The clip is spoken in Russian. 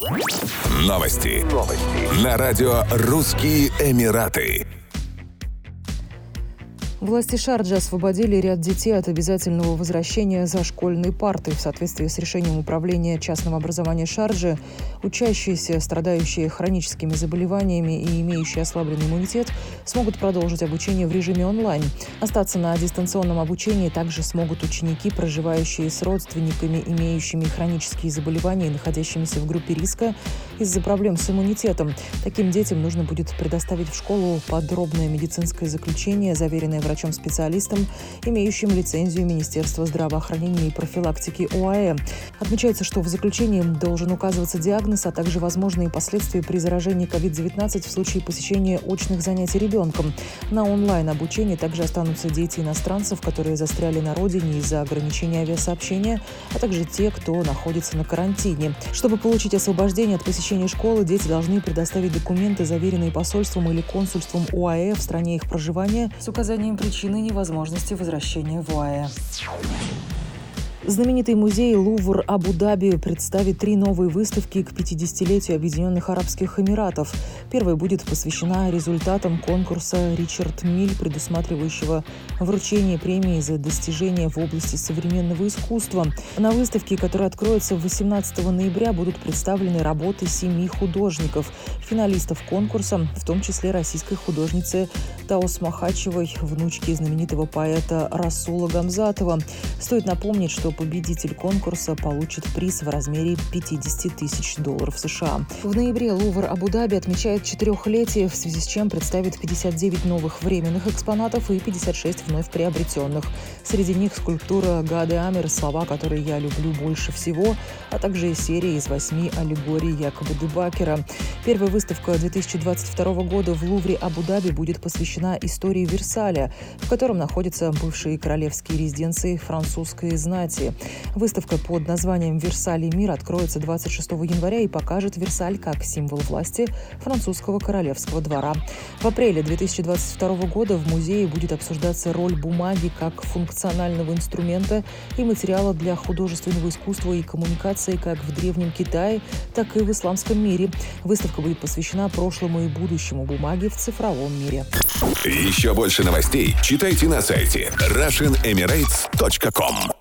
Новости. Новости. На радио «Русские Эмираты». Власти Шарджа освободили ряд детей от обязательного возвращения за школьной парты. В соответствии с решением управления частного образования Шарджи, учащиеся, страдающие хроническими заболеваниями и имеющие ослабленный иммунитет, смогут продолжить обучение в режиме онлайн. Остаться на дистанционном обучении также смогут ученики, проживающие с родственниками, имеющими хронические заболевания и находящимися в группе риска из-за проблем с иммунитетом. Таким детям нужно будет предоставить в школу подробное медицинское заключение, заверенное врачом-специалистом, имеющим лицензию Министерства здравоохранения и профилактики ОАЭ. Отмечается, что в заключении должен указываться диагноз, а также возможные последствия при заражении COVID-19 в случае посещения очных занятий ребенком. На онлайн-обучении также останутся дети иностранцев, которые застряли на родине из-за ограничения авиасообщения, а также те, кто находится на карантине. Чтобы получить освобождение от посещения школы, дети должны предоставить документы, заверенные посольством или консульством ОАЭ в стране их проживания с указанием причины невозможности возвращения в ОАЭ. Знаменитый музей Лувр Абу-Даби представит три новые выставки к 50-летию Объединенных Арабских Эмиратов. Первая будет посвящена результатам конкурса «Ричард Миль», предусматривающего вручение премии за достижения в области современного искусства. На выставке, которая откроется 18 ноября, будут представлены работы семи художников, финалистов конкурса, в том числе российской художницы Таос Махачевой, внучки знаменитого поэта Расула Гамзатова. Стоит напомнить, что победитель конкурса получит приз в размере 50 тысяч долларов США. В ноябре Лувр Абу-Даби отмечает четырехлетие, в связи с чем представит 59 новых временных экспонатов и 56 вновь приобретенных. Среди них скульптура Гады Амер «Слова, которые я люблю больше всего», а также серия из восьми аллегорий Якоба Дебакера. Первая выставка 2022 года в Лувре Абу-Даби будет посвящена истории Версаля, в котором находятся бывшие королевские резиденции французской знати. Выставка под названием «Версаль и мир» откроется 26 января и покажет Версаль как символ власти французского королевского двора. В апреле 2022 года в музее будет обсуждаться роль бумаги как функционального инструмента и материала для художественного искусства и коммуникации как в Древнем Китае, так и в исламском мире. Выставка будет посвящена прошлому и будущему бумаги в цифровом мире. Еще больше новостей читайте на сайте RussianEmirates.com